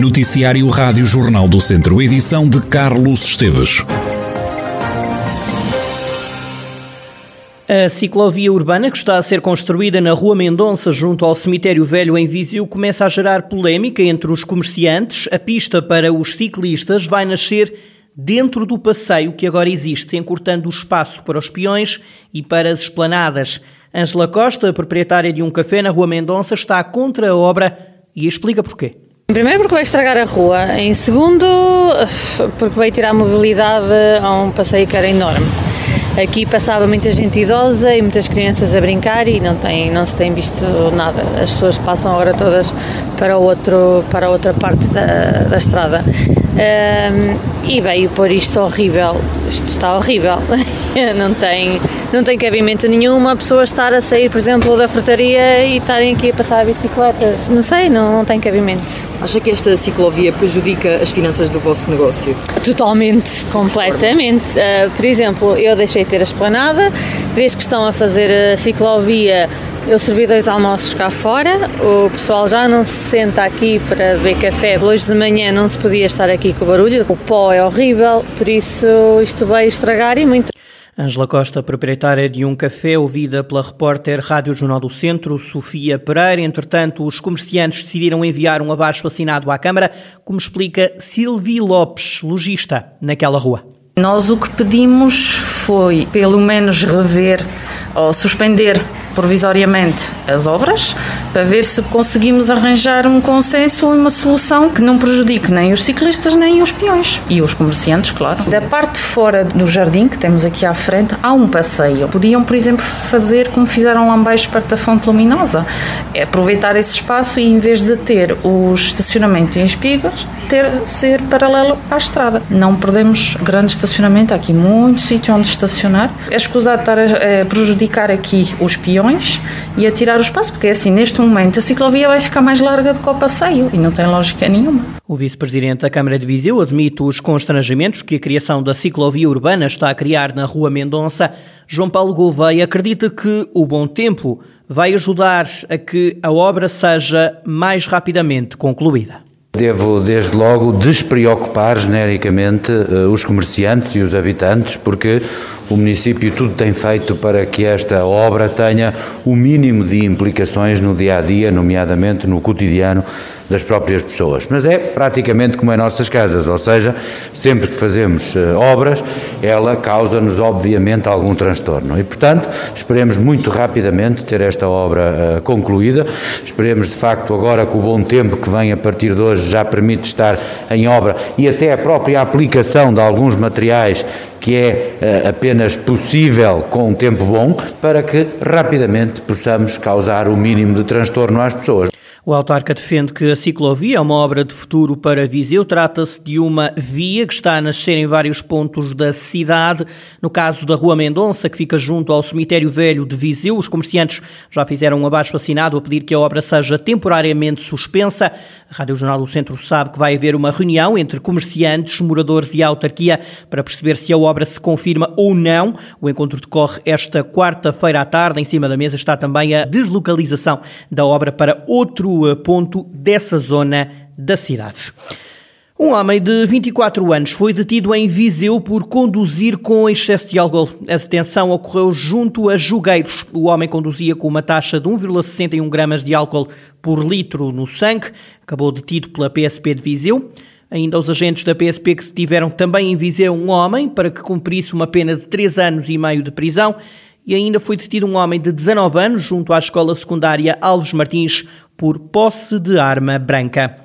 Noticiário Rádio Jornal do Centro, edição de Carlos Esteves. A ciclovia urbana que está a ser construída na Rua Mendonça, junto ao Cemitério Velho em Viseu, começa a gerar polémica entre os comerciantes. A pista para os ciclistas vai nascer dentro do passeio que agora existe, encurtando o espaço para os peões e para as esplanadas. Ângela Costa, proprietária de um café na Rua Mendonça, está contra a obra e explica porquê. Primeiro porque vai estragar a rua, em segundo porque vai tirar a mobilidade a um passeio que era enorme. Aqui passava muita gente idosa e muitas crianças a brincar e não, tem, não se tem visto nada. As pessoas passam agora todas para, outro, para outra parte da, da estrada. Um, e veio pôr isto horrível. Isto está horrível. não tem, não tem cabimento nenhum uma pessoa estar a sair, por exemplo, da frutaria e estarem aqui a passar bicicletas. Não sei, não, não tem cabimento. Acha que esta ciclovia prejudica as finanças do vosso negócio? Totalmente, completamente. Uh, por exemplo, eu deixei de ter a esplanada, desde que estão a fazer a ciclovia eu servi dois almoços cá fora, o pessoal já não se senta aqui para beber café. Hoje de manhã não se podia estar aqui com o barulho, o pó é horrível, por isso isto veio estragar e muito. Ângela Costa, proprietária de um café, ouvida pela repórter Rádio Jornal do Centro, Sofia Pereira. Entretanto, os comerciantes decidiram enviar um abaixo assinado à Câmara, como explica Silvi Lopes, lojista, naquela rua. Nós o que pedimos foi, pelo menos, rever ou suspender provisoriamente as obras para ver se conseguimos arranjar um consenso ou uma solução que não prejudique nem os ciclistas nem os peões e os comerciantes, claro. Da parte fora do jardim que temos aqui à frente há um passeio. Podiam, por exemplo, fazer como fizeram lá embaixo perto da fonte luminosa, é aproveitar esse espaço e em vez de ter o estacionamento em espigas, ter ser paralelo à estrada. Não perdemos grande estacionamento, há aqui muito sítio onde estacionar. É escusado estar a, a prejudicar aqui os peões e a tirar o espaço, porque é assim, neste momento a ciclovia vai ficar mais larga do que o passeio e não tem lógica nenhuma. O vice-presidente da Câmara de Viseu admite os constrangimentos que a criação da ciclovia urbana está a criar na Rua Mendonça. João Paulo Gouveia acredita que o bom tempo vai ajudar a que a obra seja mais rapidamente concluída. Devo, desde logo, despreocupar genericamente eh, os comerciantes e os habitantes, porque o município tudo tem feito para que esta obra tenha o mínimo de implicações no dia a dia, nomeadamente no cotidiano das próprias pessoas. Mas é praticamente como em nossas casas, ou seja, sempre que fazemos uh, obras, ela causa-nos obviamente algum transtorno. E, portanto, esperemos muito rapidamente ter esta obra uh, concluída. Esperemos de facto agora que o bom tempo que vem a partir de hoje já permite estar em obra e até a própria aplicação de alguns materiais que é uh, apenas possível com um tempo bom, para que rapidamente possamos causar o mínimo de transtorno às pessoas. O autarca defende que a ciclovia é uma obra de futuro para Viseu. Trata-se de uma via que está a nascer em vários pontos da cidade. No caso da Rua Mendonça, que fica junto ao Cemitério Velho de Viseu, os comerciantes já fizeram um abaixo assinado a pedir que a obra seja temporariamente suspensa. A Rádio Jornal do Centro sabe que vai haver uma reunião entre comerciantes, moradores e autarquia para perceber se a obra se confirma ou não. O encontro decorre esta quarta-feira à tarde. Em cima da mesa está também a deslocalização da obra para outro outro ponto dessa zona da cidade. Um homem de 24 anos foi detido em Viseu por conduzir com excesso de álcool. A detenção ocorreu junto a Jugueiros. O homem conduzia com uma taxa de 1,61 gramas de álcool por litro no sangue. Acabou detido pela PSP de Viseu. Ainda os agentes da PSP que detiveram também em Viseu um homem para que cumprisse uma pena de 3 anos e meio de prisão e ainda foi detido um homem de 19 anos junto à escola secundária Alves Martins por posse de arma branca.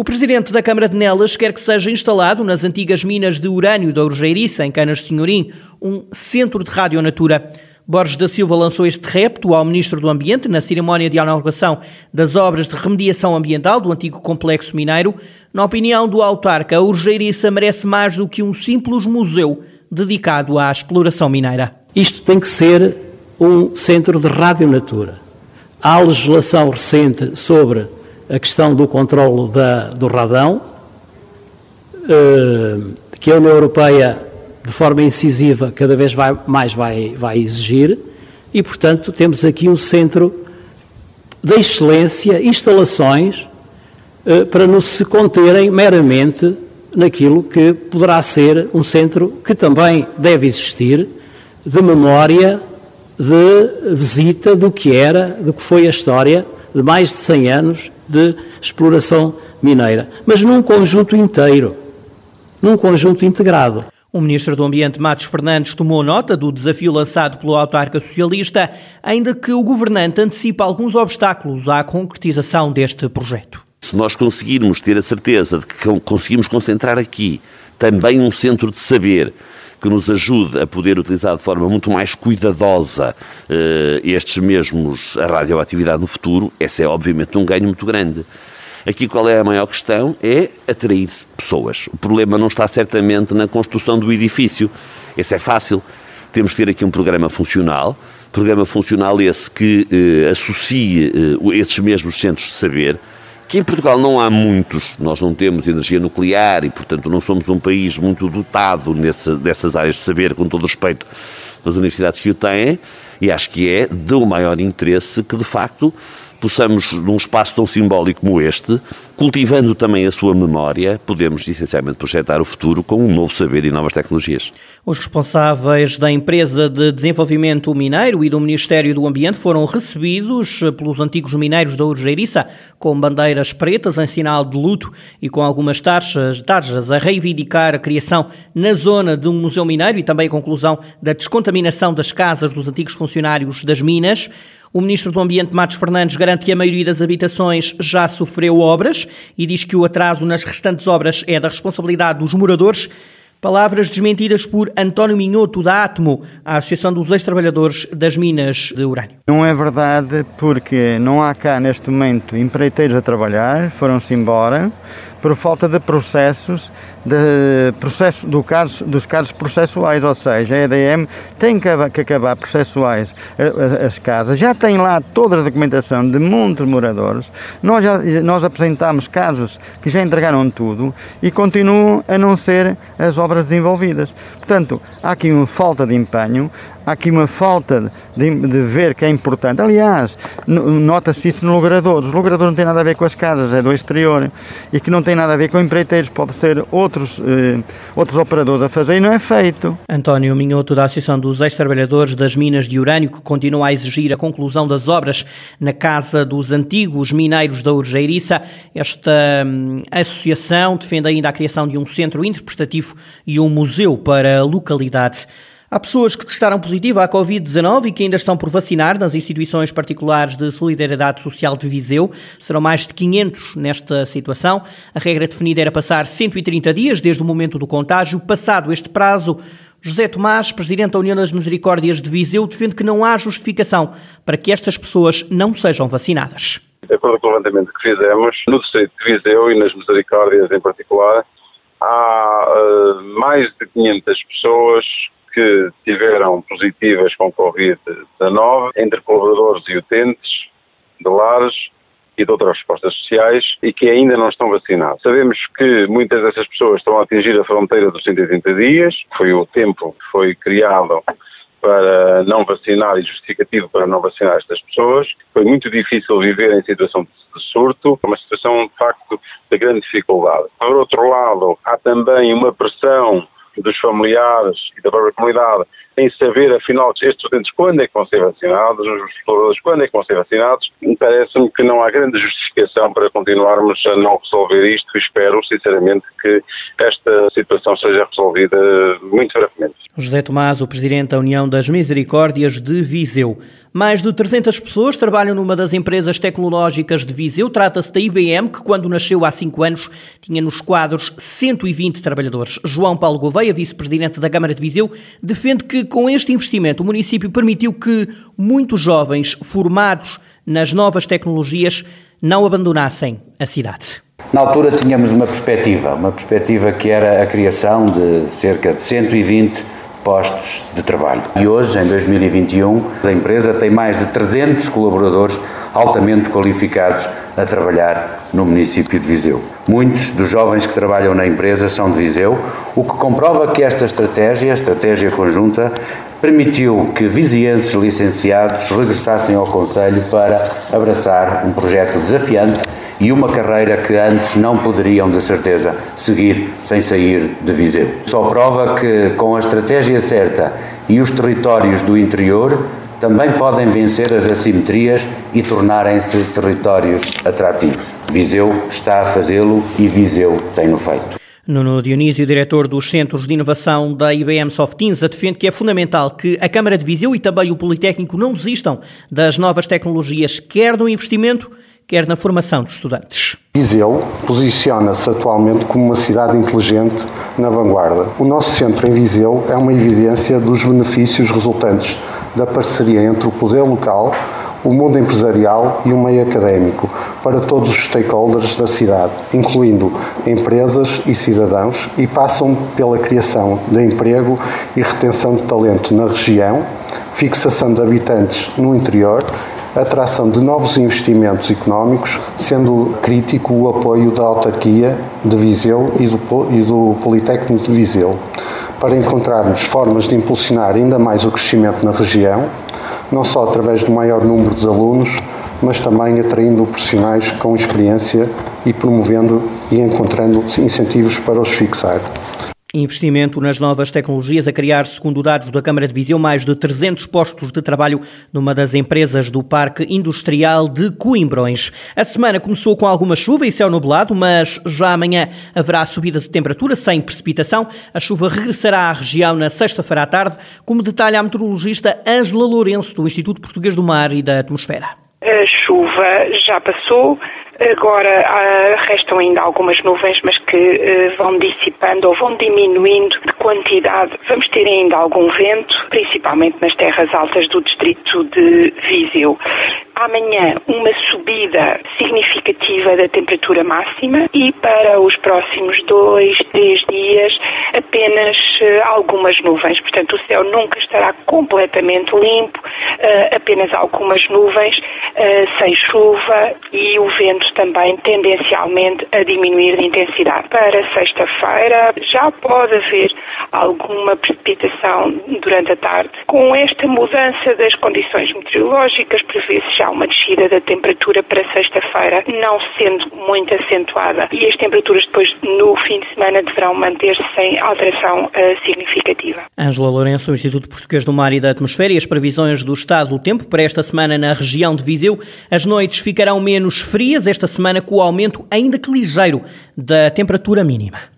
O presidente da Câmara de Nelas quer que seja instalado nas antigas minas de urânio da Urgeiriça, em Canas de Senhorim, um centro de radionatura. Borges da Silva lançou este repto ao Ministro do Ambiente na cerimónia de inauguração das obras de remediação ambiental do antigo complexo mineiro. Na opinião do autarca, a Urgeiriça merece mais do que um simples museu dedicado à exploração mineira. Isto tem que ser um centro de radionatura. Há legislação recente sobre a questão do controle da, do radão, eh, que a União Europeia, de forma incisiva, cada vez vai, mais vai, vai exigir, e, portanto, temos aqui um centro de excelência, instalações eh, para não se conterem meramente naquilo que poderá ser um centro que também deve existir de memória, de visita do que era, do que foi a história de mais de 100 anos de exploração mineira, mas num conjunto inteiro, num conjunto integrado. O Ministro do Ambiente, Matos Fernandes, tomou nota do desafio lançado pelo autarca socialista, ainda que o governante antecipa alguns obstáculos à concretização deste projeto. Se nós conseguirmos ter a certeza de que conseguimos concentrar aqui também um centro de saber que nos ajude a poder utilizar de forma muito mais cuidadosa uh, estes mesmos, a radioatividade no futuro, esse é obviamente um ganho muito grande. Aqui qual é a maior questão? É atrair pessoas. O problema não está certamente na construção do edifício. Esse é fácil. Temos que ter aqui um programa funcional, programa funcional esse que eh, associe eh, esses mesmos centros de saber, que em Portugal não há muitos, nós não temos energia nuclear e, portanto, não somos um país muito dotado nesse, dessas áreas de saber, com todo respeito das universidades que o têm, e acho que é do maior interesse que, de facto, possamos, num espaço tão simbólico como este, cultivando também a sua memória, podemos essencialmente projetar o futuro com um novo saber e novas tecnologias. Os responsáveis da empresa de desenvolvimento mineiro e do Ministério do Ambiente foram recebidos pelos antigos mineiros da Urgeiriça com bandeiras pretas em sinal de luto e com algumas tarjas, tarjas a reivindicar a criação na zona de um museu mineiro e também a conclusão da descontaminação das casas dos antigos funcionários das minas. O Ministro do Ambiente, Matos Fernandes, garante que a maioria das habitações já sofreu obras e diz que o atraso nas restantes obras é da responsabilidade dos moradores. Palavras desmentidas por António Minhoto, da Atmo, a Associação dos Ex-Trabalhadores das Minas de Urânio. Não é verdade, porque não há cá neste momento empreiteiros a trabalhar, foram-se embora por falta de processos, de processo, do dos casos processuais, ou seja, a EDM tem que, que acabar processuais as, as, casas, já tem lá toda a documentação de muitos moradores, nós, já, nós apresentamos casos que já entregaram tudo e continuam a não ser as obras desenvolvidas. Portanto, há aqui uma falta de empenho, há aqui uma falta de, de ver que é importante. Aliás, nota-se isso no logrador. Os logradores não têm nada a ver com as casas, é do exterior. E que não tem nada a ver com empreiteiros, pode ser outros, eh, outros operadores a fazer e não é feito. António Minhoto, da Associação dos Ex-Trabalhadores das Minas de Urânio, que continua a exigir a conclusão das obras na Casa dos Antigos Mineiros da Urgeiriça. Esta hum, associação defende ainda a criação de um centro interpretativo e um museu para a localidade. Há pessoas que testaram positivo à Covid-19 e que ainda estão por vacinar nas instituições particulares de solidariedade social de Viseu. Serão mais de 500 nesta situação. A regra definida era passar 130 dias desde o momento do contágio. Passado este prazo, José Tomás, presidente da União das Misericórdias de Viseu, defende que não há justificação para que estas pessoas não sejam vacinadas. De acordo com o levantamento que fizemos, no distrito de Viseu e nas Misericórdias em particular, há uh, mais de 500 pessoas que tiveram positivas com Covid-19 entre colaboradores e utentes de lares e de outras respostas sociais e que ainda não estão vacinados. Sabemos que muitas dessas pessoas estão a atingir a fronteira dos 180 dias, foi o tempo que foi criado para não vacinar e justificativo para não vacinar estas pessoas. Foi muito difícil viver em situação de surto, uma situação de facto de grande dificuldade. Por outro lado, há também uma pressão dos familiares e da própria comunidade em saber, afinal, estes estudantes quando é que vão ser vacinados, os exploradores quando é que vão ser vacinados. Parece-me que não há grande justificação para continuarmos a não resolver isto e espero, sinceramente, que esta situação seja resolvida muito brevemente. José Tomás, o Presidente da União das Misericórdias de Viseu. Mais de 300 pessoas trabalham numa das empresas tecnológicas de Viseu. Trata-se da IBM, que quando nasceu há cinco anos tinha nos quadros 120 trabalhadores. João Paulo Gouveia, vice-presidente da Câmara de Viseu, defende que com este investimento o município permitiu que muitos jovens formados nas novas tecnologias não abandonassem a cidade. Na altura tínhamos uma perspectiva, uma perspectiva que era a criação de cerca de 120 postos de trabalho. E hoje, em 2021, a empresa tem mais de 300 colaboradores altamente qualificados a trabalhar no município de Viseu. Muitos dos jovens que trabalham na empresa são de Viseu, o que comprova que esta estratégia, estratégia conjunta, permitiu que vizienses licenciados regressassem ao Conselho para abraçar um projeto desafiante e uma carreira que antes não poderiam, de certeza, seguir sem sair de Viseu. Só prova que, com a estratégia certa e os territórios do interior, também podem vencer as assimetrias e tornarem-se territórios atrativos. Viseu está a fazê-lo e Viseu tem-no feito. Nuno Dionísio, diretor dos Centros de Inovação da IBM Softinsa, defende que é fundamental que a Câmara de Viseu e também o Politécnico não desistam das novas tecnologias, quer no investimento, quer na formação dos estudantes. Viseu posiciona-se atualmente como uma cidade inteligente na vanguarda. O nosso centro em Viseu é uma evidência dos benefícios resultantes da parceria entre o poder local, o mundo empresarial e o meio académico para todos os stakeholders da cidade, incluindo empresas e cidadãos, e passam pela criação de emprego e retenção de talento na região, fixação de habitantes no interior atração de novos investimentos económicos, sendo crítico o apoio da autarquia de Viseu e do, e do Politécnico de Viseu, para encontrarmos formas de impulsionar ainda mais o crescimento na região, não só através do maior número de alunos, mas também atraindo profissionais com experiência e promovendo e encontrando incentivos para os fixar. Investimento nas novas tecnologias a criar, segundo dados da Câmara de Viseu, mais de 300 postos de trabalho numa das empresas do Parque Industrial de Coimbrões. A semana começou com alguma chuva e céu nublado, mas já amanhã haverá subida de temperatura sem precipitação. A chuva regressará à região na sexta-feira à tarde, como detalha a meteorologista Ângela Lourenço, do Instituto Português do Mar e da Atmosfera. A chuva já passou, Agora uh, restam ainda algumas nuvens, mas que uh, vão dissipando ou vão diminuindo de quantidade. Vamos ter ainda algum vento, principalmente nas terras altas do distrito de Viseu. Amanhã, uma subida significativa da temperatura máxima e para os próximos dois, três dias, apenas uh, algumas nuvens. Portanto, o céu nunca estará completamente limpo, apenas algumas nuvens, sem chuva e o vento também tendencialmente a diminuir de intensidade. Para sexta-feira já pode haver alguma precipitação durante a tarde. Com esta mudança das condições meteorológicas, prevê-se já uma descida da temperatura para sexta-feira, não sendo muito acentuada. E as temperaturas depois, no fim de semana, deverão manter-se sem alteração uh, significativa. Ângela Lourenço, Instituto Português do Mar e da Atmosfera, e as previsões do estado do tempo para esta semana na região de Viseu. As noites ficarão menos frias esta semana com o aumento, ainda que ligeiro, da temperatura mínima.